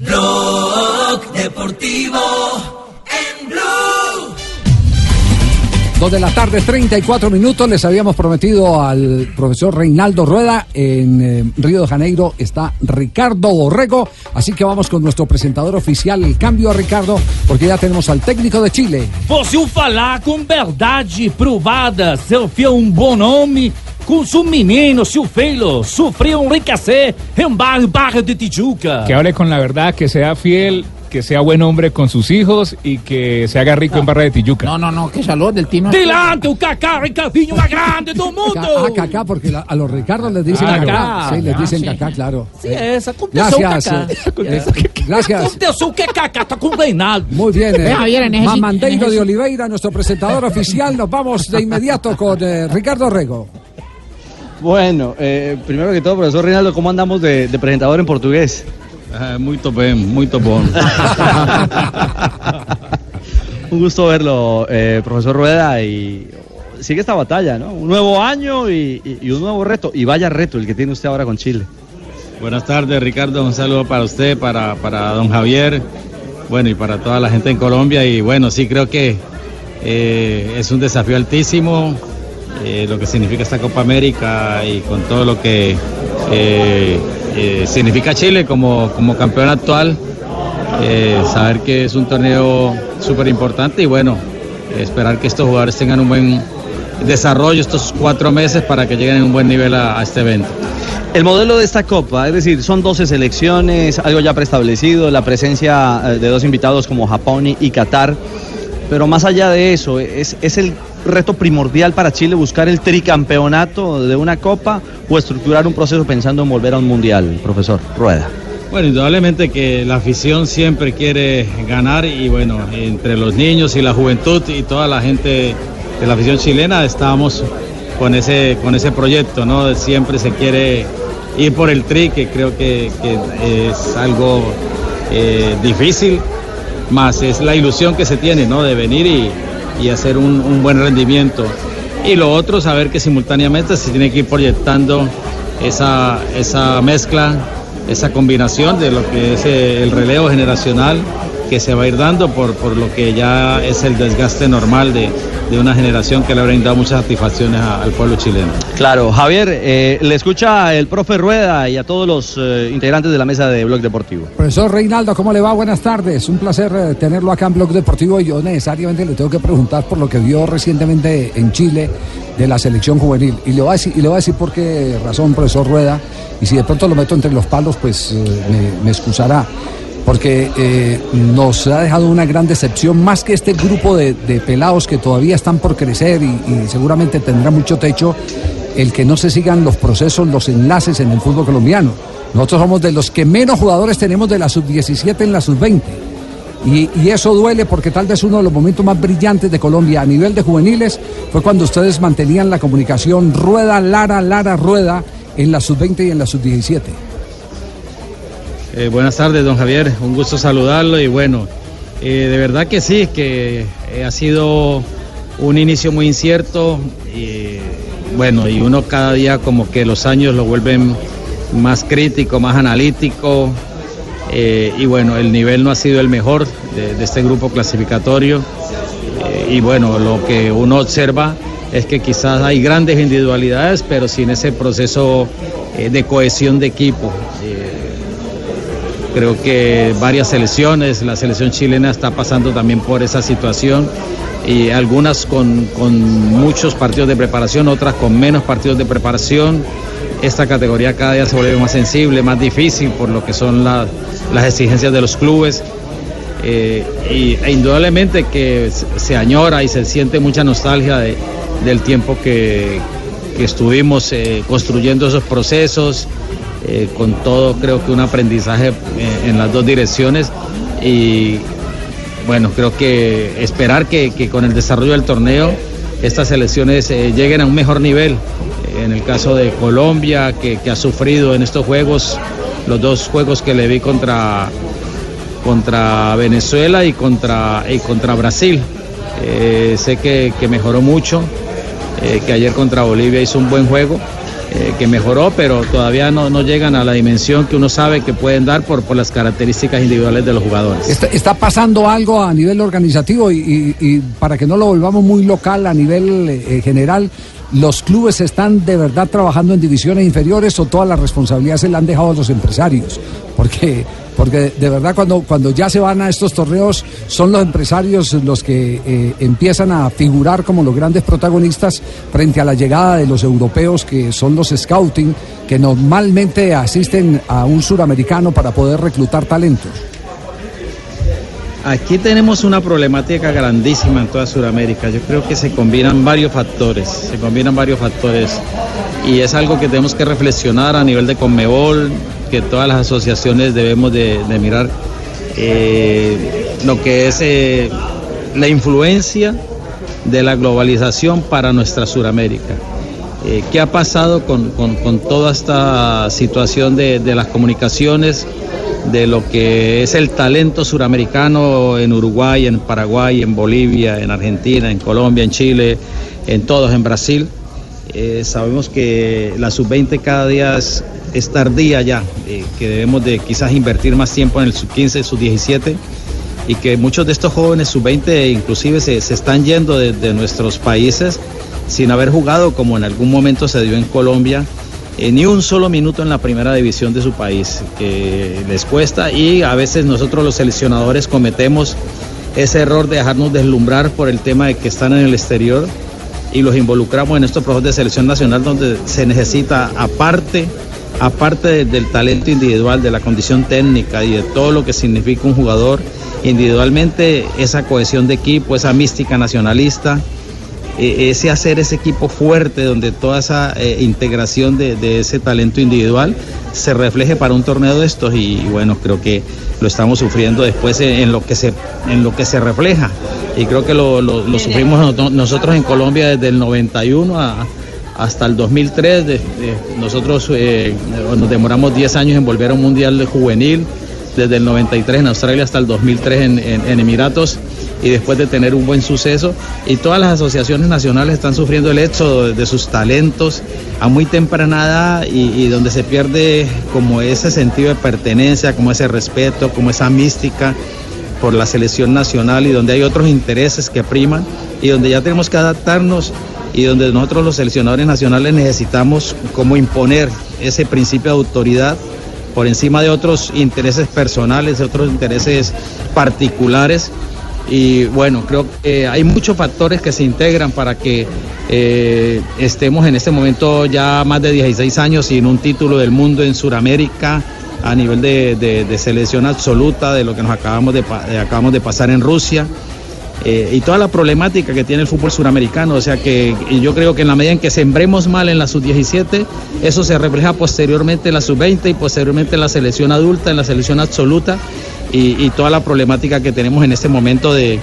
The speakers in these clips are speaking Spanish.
Blog Deportivo en Blue. Dos de la tarde, 34 minutos. Les habíamos prometido al profesor Reinaldo Rueda. En eh, Río de Janeiro está Ricardo Borrego. Así que vamos con nuestro presentador oficial. El cambio a Ricardo, porque ya tenemos al técnico de Chile. Falar com verdade provada, se eu for um bom nome, com se o menino, se o filho sofreu um ricassé em bairro, bairro de Tijuca. Que hable con la verdad, que sea fiel, que sea buen hombre con sus hijos y que se haga rico en Barra de Tijuca. No, no, no, que salud del Tino. Delante o Kaká, Ricardinho mais grande Ca- mundo. Ah, Cacá, porque la- a los Ricardos les dicen Ah, Cacá. Cacá. Sí, les Ah, dicen sí. Cacá, claro. Sí, Eh, aconteceu Gracias. Kaká. eh, eh, gracias. Que Kaká tá com o Reinaldo. Muy bien. En ese- Mamandeiro en de Oliveira, nuestro presentador oficial. Nos vamos de inmediato con eh, Ricardo Rego. Bueno, eh, primero que todo, profesor Reinaldo, ¿cómo andamos de, de presentador en portugués? muito bem, muito bom. Un gusto verlo, eh, profesor Rueda, y sigue esta batalla, ¿no? Un nuevo año y, y- y un nuevo reto, y vaya reto el que tiene usted ahora con Chile. Buenas tardes, Ricardo. Un saludo para usted, para, para don Javier, bueno, y para toda la gente en Colombia. Y bueno, sí creo que eh, es un desafío altísimo, eh, lo que significa esta Copa América y con todo lo que eh, eh, significa Chile como, como campeón actual. saber que es un torneo súper importante y bueno, esperar que estos jugadores tengan un buen desarrollo estos cuatro meses para que lleguen en un buen nivel a- a este evento. El modelo de esta Copa, es decir, son 12 selecciones, algo ya preestablecido, la presencia de dos invitados como Japón y Qatar, pero más allá de eso, ¿es, es el reto primordial para Chile buscar el tricampeonato de una Copa o estructurar un proceso pensando en volver a un Mundial, profesor Rueda? Bueno, indudablemente que la afición siempre quiere ganar y bueno, entre los niños y la juventud y toda la gente de la afición chilena estamos con ese, con ese proyecto, ¿no? Siempre se quiere ir por el tri, que creo que, es algo eh, difícil, más es la ilusión que se tiene, ¿no? De venir y, y hacer un, un buen rendimiento. Y lo otro, saber que simultáneamente se tiene que ir proyectando esa, esa mezcla, esa combinación de lo que es eh, el relevo generacional que se va a ir dando por, por lo que ya es el desgaste normal de, de una generación que le ha brindado muchas satisfacciones a- al pueblo chileno. Claro, Javier, eh, le escucha el profe Rueda y a todos los eh, integrantes de la mesa de Blog Deportivo. Profesor Reinaldo, ¿cómo le va? Buenas tardes. Un placer eh, tenerlo acá en Blog Deportivo. y Yo necesariamente le tengo que preguntar por lo que vio recientemente en Chile de la selección juvenil. Y le voy a decir, y le voy a decir por qué razón, profesor Rueda. Y si de pronto lo meto entre los palos, pues eh, me, me excusará. Porque eh, nos ha dejado una gran decepción, más que este grupo de, de pelados que todavía están por crecer y, y seguramente tendrá mucho techo, el que no se sigan los procesos, los enlaces en el fútbol colombiano. Nosotros somos de los que menos jugadores tenemos de la sub-17 en la sub-20. Y, y eso duele porque tal vez uno de los momentos más brillantes de Colombia a nivel de juveniles fue cuando ustedes mantenían la comunicación rueda, Lara, Lara, rueda en la sub-20 y en la sub-17. Eh, buenas tardes, don Javier. Un gusto saludarlo y bueno, eh, de verdad que sí, que eh, ha sido un inicio muy incierto y bueno, y uno cada día como que los años lo vuelven más crítico, más analítico y bueno, el nivel no ha sido el mejor de, este grupo clasificatorio y bueno, lo que uno observa es que quizás hay grandes individualidades, pero sin ese proceso de cohesión de equipo. Creo que varias selecciones, la selección chilena está pasando también por esa situación y algunas con, con muchos partidos de preparación, otras con menos partidos de preparación. Esta categoría cada día se vuelve más sensible, más difícil por lo que son la- las exigencias de los clubes. Eh, y, e indudablemente que se añora y se siente mucha nostalgia de- del tiempo que, que estuvimos eh, construyendo esos procesos eh, con todo creo que un aprendizaje eh, en las dos direcciones y bueno, creo que esperar que, con el desarrollo del torneo estas selecciones eh, lleguen a un mejor nivel. En el caso de Colombia, que, ha sufrido en estos juegos, los dos juegos que le vi contra, contra Venezuela y contra, y contra Brasil. Sé que, que mejoró mucho, que ayer contra Bolivia hizo un buen juego, eh, que mejoró, pero todavía no, no llegan a la dimensión que uno sabe que pueden dar por, por las características individuales de los jugadores. Está, está pasando algo a nivel organizativo y, y- para que no lo volvamos muy local a nivel eh, general, ¿los clubes están de verdad trabajando en divisiones inferiores o toda la responsabilidad se la han dejado a los empresarios? Porque, porque de verdad cuando, cuando ya se van a estos torneos son los empresarios los que eh, empiezan a figurar como los grandes protagonistas frente a la llegada de los europeos que son los scouting que normalmente asisten a un suramericano para poder reclutar talentos. Aquí tenemos una problemática grandísima en toda Sudamérica. Yo creo que se combinan varios factores, se combinan varios factores y es algo que tenemos que reflexionar a nivel de Conmebol, que todas las asociaciones debemos de, mirar eh, lo que es eh, la influencia de la globalización para nuestra Sudamérica. Eh, ¿Qué ha pasado con, con- toda esta situación de, de las comunicaciones, de lo que es el talento suramericano en Uruguay, en Paraguay, en Bolivia, en Argentina, en Colombia, en Chile, en todos, en Brasil? Sabemos que la sub-20 cada día es, es tardía ya, eh, que debemos de quizás invertir más tiempo en el sub-15, sub-17 y que muchos de estos jóvenes sub-20 inclusive se, se están yendo de, nuestros países sin haber jugado como en algún momento se dio en Colombia, eh, ni un solo minuto en la primera división de su país, que les cuesta y a veces nosotros los seleccionadores cometemos ese error de dejarnos deslumbrar por el tema de que están en el exterior y los involucramos en estos procesos de selección nacional donde se necesita aparte aparte de- del talento individual, de la condición técnica y de todo lo que significa un jugador individualmente, esa cohesión de equipo, esa mística nacionalista, eh, ese hacer ese equipo fuerte donde toda esa eh, integración de, de ese talento individual se refleje para un torneo de estos y, bueno, creo que lo estamos sufriendo después en, en lo, que se, en lo que se refleja. Y creo que lo, lo- lo sufrimos no- nosotros en Colombia desde el 91 a, hasta el 2003. de- de- nosotros eh, nos demoramos 10 años en volver a un mundial de juvenil, desde el 93 en Australia hasta el 2003 en, Emiratos y después de tener un buen suceso. Y todas las asociaciones nacionales están sufriendo el éxodo de, sus talentos a muy temprana edad y donde se pierde como ese sentido de pertenencia, como ese respeto, como esa mística por la selección nacional y donde hay otros intereses que priman y donde ya tenemos que adaptarnos y donde nosotros los seleccionadores nacionales necesitamos como imponer ese principio de autoridad por encima de otros intereses personales, de otros intereses particulares. Y bueno, creo que hay muchos factores que se integran para que eh, estemos en este momento ya más de 16 años sin un título del mundo en Sudamérica a nivel de, de- selección absoluta de lo que nos acabamos de, eh, acabamos de pasar en Rusia. Eh, y toda la problemática que tiene el fútbol suramericano. O sea que yo creo que en la medida en que sembremos mal en la sub-17, eso se refleja posteriormente en la sub-20 y posteriormente en la selección adulta, en la selección absoluta y, y toda la problemática que tenemos en este momento de,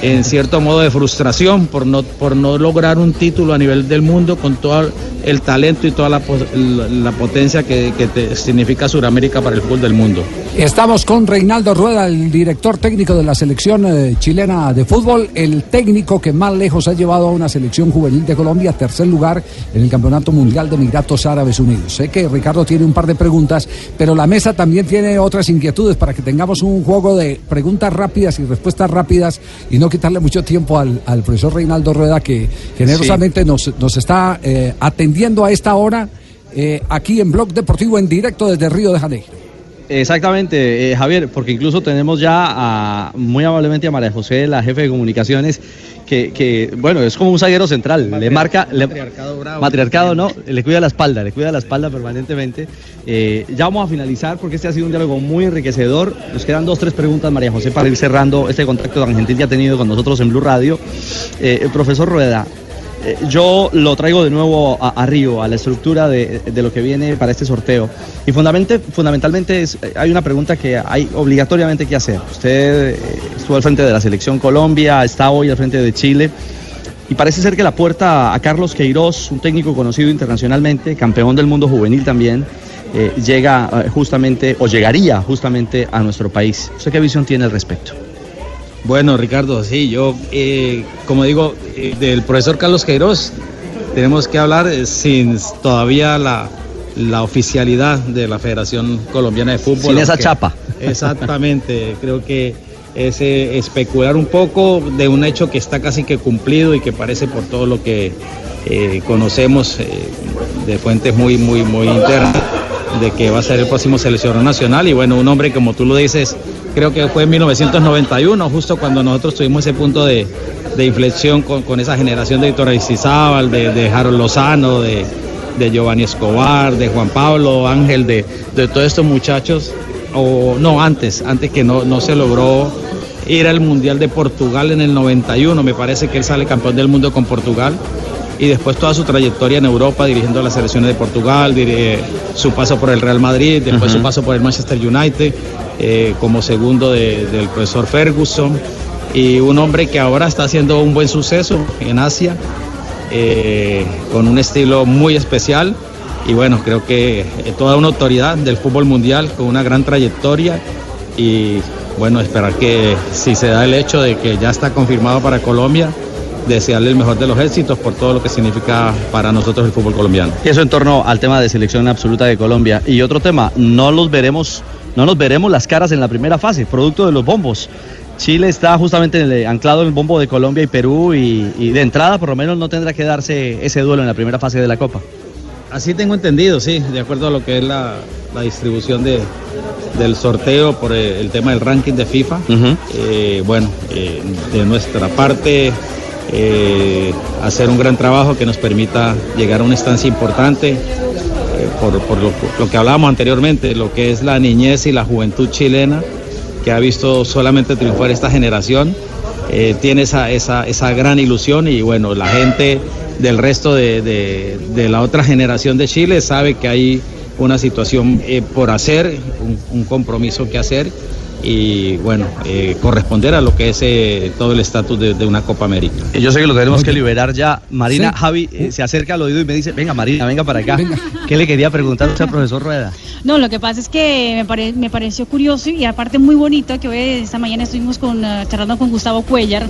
en cierto modo, de frustración por no, por no lograr un título a nivel del mundo con todo el talento y toda la, la, potencia que, que significa Sudamérica para el fútbol del mundo. Estamos con Reinaldo Rueda, el director técnico de la selección eh, chilena de fútbol, el técnico que más lejos ha llevado a una selección juvenil de Colombia, tercer lugar en el Campeonato Mundial de Emiratos Árabes Unidos. Sé que Ricardo tiene un par de preguntas, pero la mesa también tiene otras inquietudes para que tengamos un juego de preguntas rápidas y respuestas rápidas no quitarle mucho tiempo al, al profesor Reinaldo Rueda que generosamente nos, nos está eh, atendiendo a esta hora eh, aquí en Blog Deportivo en directo desde Río de Janeiro. Exactamente, eh, Javier, porque incluso tenemos ya a, muy amablemente a María José, la jefe de comunicaciones, que, que, bueno, es como un zaguero central, le marca, le- Matriarcado bravo. matriarcado, ¿no? Le cuida la espalda, le cuida la espalda permanentemente. Eh, ya vamos a finalizar porque este ha sido un diálogo muy enriquecedor. Nos quedan dos, tres preguntas, María José, para ir cerrando este contacto tan gentil que ha tenido con nosotros en Blue Radio. Eh, el profesor Rueda, Eh, yo lo traigo de nuevo a, a Río, a la estructura de, lo que viene para este sorteo. Y fundamentalmente, eh, hay una pregunta que hay obligatoriamente que hacer. Usted eh, estuvo al frente de la selección Colombia, está hoy al frente de Chile. Y parece ser que la puerta a Carlos Queiroz, un técnico conocido internacionalmente, campeón del mundo juvenil también, llega justamente, o llegaría justamente a nuestro país. ¿Usted qué visión tiene al respecto? Bueno, Ricardo, sí, yo, eh, como digo, eh, del profesor Carlos Queiroz, tenemos que hablar eh, sin todavía la, la oficialidad de la Federación Colombiana de Fútbol. Sin esa aunque- chapa. Exactamente, creo que es especular un poco de un hecho que está casi que cumplido y que parece por todo lo que eh, conocemos de fuentes muy, muy, muy internas de que va a ser el próximo seleccionador nacional y bueno, un hombre como tú lo dices, creo que fue en 1991, justo cuando nosotros tuvimos ese punto de, de inflexión con, con esa generación de Víctor Aristizábal, de, de Harold Lozano, de, de Giovanni Escobar, de Juan Pablo Ángel, de, de todos estos muchachos, o no, antes, antes que no, no se logró ir al Mundial de Portugal en el 91, me parece que él sale campeón del mundo con Portugal y después toda su trayectoria en Europa dirigiendo a las selecciones de Portugal, su paso por el Real Madrid, después su paso por el Manchester United eh, como segundo de- del profesor Ferguson y un hombre que ahora está haciendo un buen suceso en Asia eh, con un estilo muy especial y bueno, creo que eh, toda una autoridad del fútbol mundial con una gran trayectoria y bueno, esperar que si se da el hecho de que ya está confirmado para Colombia, desearle el mejor de los éxitos por todo lo que significa para nosotros el fútbol colombiano. Y eso en torno al tema de selección absoluta de Colombia. Y otro tema, no los veremos, no nos veremos las caras en la primera fase, producto de los bombos. Chile está justamente en el- anclado en el bombo de Colombia y Perú y, y de entrada por lo menos no tendrá que darse ese duelo en la primera fase de la Copa. Así tengo entendido, sí, de acuerdo a lo que es la, la distribución de, del sorteo por eh, el tema del ranking de FIFA. Eh, bueno, eh, de nuestra parte, eh, hacer un gran trabajo que nos permita llegar a una estancia importante. Por, lo, que hablábamos anteriormente, lo que es la niñez y la juventud chilena, que ha visto solamente triunfar esta generación, eh, tiene esa, esa, esa gran ilusión y bueno, la gente del resto de, de- la otra generación de Chile sabe que hay una situación eh, por hacer, un compromiso que hacer y bueno, eh, corresponder a lo que es eh, todo el estatus de, de una Copa América. Y Yo sé que lo tenemos que liberar ya. Marina, Sí. Javi eh, se acerca al oído y me dice, venga Marina, venga para acá. ¿Qué le quería preguntar usted al profesor Rueda? No, lo que pasa es que me, pare- me pareció curioso y aparte muy bonito que hoy esta mañana estuvimos con, charlando con Gustavo Cuellar,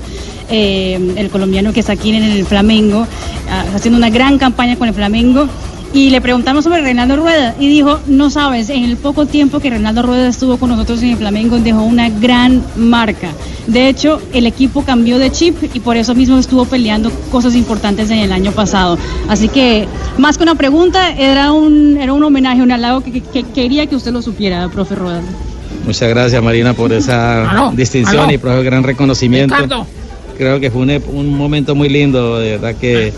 eh, el colombiano que está aquí en el Flamengo, ah, haciendo una gran campaña con el Flamengo. Y le preguntamos sobre Reinaldo Rueda y dijo, no sabes, en el poco tiempo que Reinaldo Rueda estuvo con nosotros en el Flamengo dejó una gran marca. De hecho, el equipo cambió de chip y por eso mismo estuvo peleando cosas importantes en el año pasado. Así que, más que una pregunta, era un, era un homenaje, un halago que, que- que quería que usted lo supiera, profe Rueda. Muchas gracias Marina por esa Aló, distinción aló. y por el gran reconocimiento. Ricardo. Creo que fue un, un momento muy lindo, de verdad que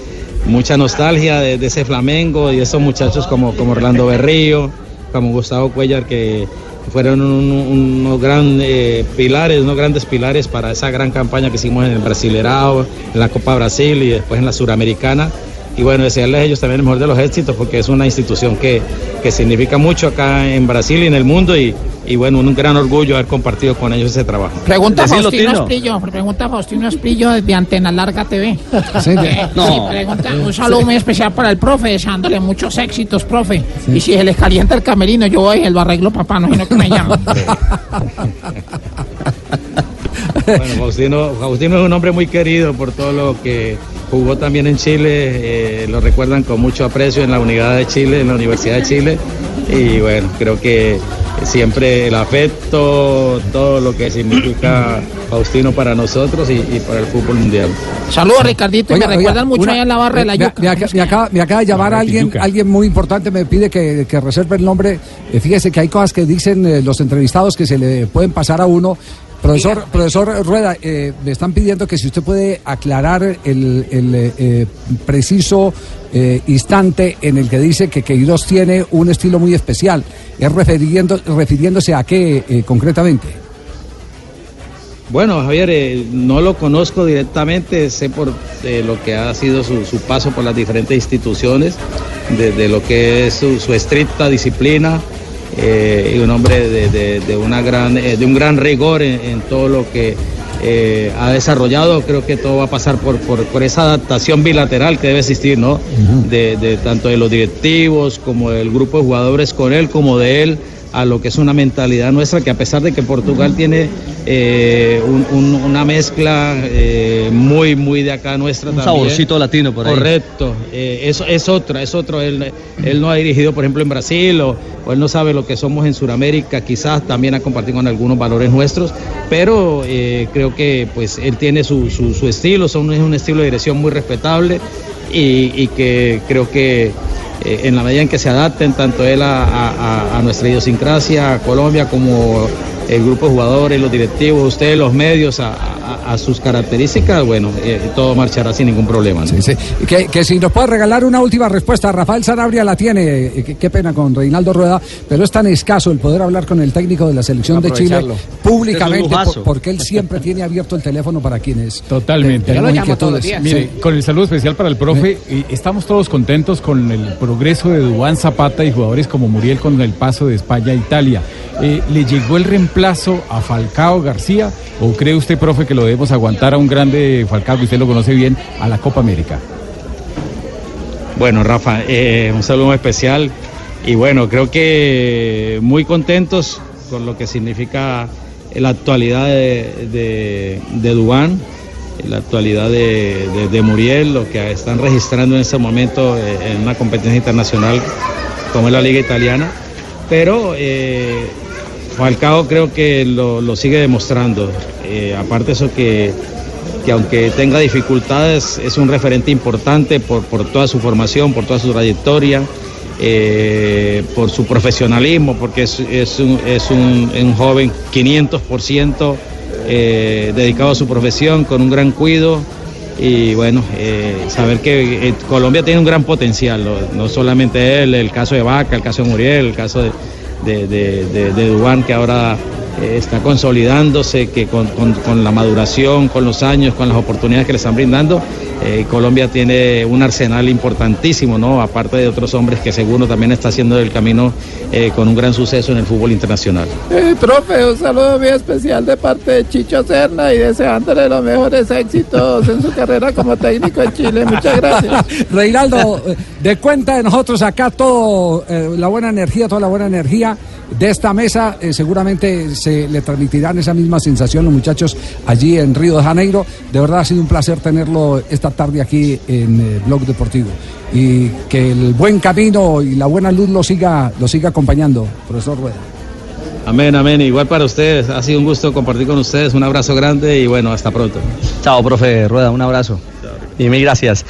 mucha nostalgia de, ese Flamengo y esos muchachos como, como Orlando Berrío, como Gustavo Cuellar, que fueron un- un- unos grandes pilares, unos grandes pilares para esa gran campaña que hicimos en el Brasilerao, en la Copa Brasil y después en la Suramericana. Y bueno, desearles a ellos también el mejor de los éxitos porque es una institución que, que significa mucho acá en Brasil y en el mundo y, y bueno, un gran orgullo haber compartido con ellos ese trabajo. Pregunta Decilo, Faustino Tino. Esprillo, pregunta Faustino Esprillo desde Antena Larga TV. Sí, Eh, No. sí, pregunta, un saludo muy especial para el profe, deseándole muchos éxitos, profe. Y si se les calienta el camerino, yo voy y lo arreglo, papá, no sino que me llaman. Bueno, Faustino, Faustino es un hombre muy querido por todo lo que jugó también en Chile, eh, lo recuerdan con mucho aprecio en la Unidad de Chile, en la Universidad de Chile, y bueno, creo que siempre el afecto, todo lo que significa Faustino para nosotros y, y para el fútbol mundial. Saludos, Ricardito, y Oiga, me oiga, recuerdan mucho una- allá en la barra de la me- yuca. Me, acaba, me acaba- me acaba de llamar alguien, yuca. alguien muy importante, me pide que, que reserve el nombre. Eh, fíjese que hay cosas que dicen eh, los entrevistados que se le pueden pasar a uno. Profesor, profesor Rueda, eh, me están pidiendo que si usted puede aclarar el, el, eh, eh, preciso eh, instante en el que dice que Queiroz tiene un estilo muy especial. ¿Es refiriendo, refiriéndose a qué eh, concretamente? Bueno, Javier, eh, no lo conozco directamente, sé por eh, lo que ha sido su, su paso por las diferentes instituciones, de, de lo que es su, su estricta disciplina eh, y un hombre de, de- de una gran, eh, de un gran rigor en, en todo lo que eh, ha desarrollado. Creo que todo va a pasar por, por, por esa adaptación bilateral que debe existir, ¿no? de, de tanto de los directivos como del grupo de jugadores con él como de él a lo que es una mentalidad nuestra que a pesar de que Portugal tiene eh, un- un- una mezcla eh, muy muy de acá nuestra Un también. saborcito latino por ahí. Correcto, eh, eso es otra, es otro. Él, él no ha dirigido, por ejemplo, en Brasil o, o él no sabe lo que somos en Sudamérica, quizás también ha compartido con algunos valores nuestros, pero creo que pues él tiene su, su- su estilo, son, es un estilo de dirección muy respetable y, que creo que eh, en la medida en que se adapten tanto él a nuestra idiosincrasia, a Colombia, como el grupo de jugadores, los directivos, ustedes, los medios, a, a- a sus características, bueno, eh, todo marchará sin ningún problema. ¿no? Sí, sí. Que, que si nos puede regalar una última respuesta, Rafael Sanabria la tiene, qué, qué pena con Reinaldo Rueda, pero es tan escaso el poder hablar con el técnico de la selección de Chile públicamente, por- porque él siempre tiene abierto el teléfono para quienes Totalmente. tenemos Yo lo todos los días. Mire, con el saludo especial para el profe, y estamos todos contentos con el progreso de Dubán Zapata y jugadores como Muriel con el paso de España a Italia. Eh, ¿Le llegó el reemplazo a Falcao García o cree usted, profe, que lo debemos aguantar a un grande Falcao, que usted lo conoce bien, a la Copa América? Bueno, Rafa, eh, un saludo especial. Y bueno, creo que muy contentos con lo que significa la actualidad de, de, de Dubán, la actualidad de, de- de Muriel, lo que están registrando en este momento eh, en una competencia internacional como es la Liga Italiana, pero eh, Falcao creo que lo, lo sigue demostrando, Eh, aparte eso que que aunque tenga dificultades es un referente importante por, por toda su formación, por toda su trayectoria, eh, por su profesionalismo, porque es, es un, es un- un joven 500% eh, dedicado a su profesión, con un gran cuido. Y bueno, eh, saber que Colombia tiene un gran potencial, no solamente él, el caso de Vaca, el caso de Muriel, el caso de, de, de, de- de Dubán, que ahora eh, está consolidándose, que con, con- con la maduración, con los años, con las oportunidades que le están brindando, eh, Colombia tiene un arsenal importantísimo, ¿no? Aparte de otros hombres que seguro también está haciendo el camino eh, con un gran suceso en el fútbol internacional. Eh, profe, un saludo muy especial de parte de Chicho Serna y deseándole los mejores éxitos en su carrera como técnico en Chile. Muchas gracias. Reinaldo, de cuenta de nosotros acá todo, eh, la buena energía, toda la buena energía de esta mesa, eh, seguramente se le transmitirán esa misma sensación los muchachos allí en Río de Janeiro. De verdad ha sido un placer tenerlo esta tarde aquí en eh, Blog Deportivo. Y que el buen camino y la buena luz lo siga, lo siga acompañando, profesor Rueda. Amén, amén. Igual para ustedes, ha sido un gusto compartir con ustedes. Un abrazo grande y bueno, hasta pronto. Chao, profe Rueda, un abrazo. Y mil gracias.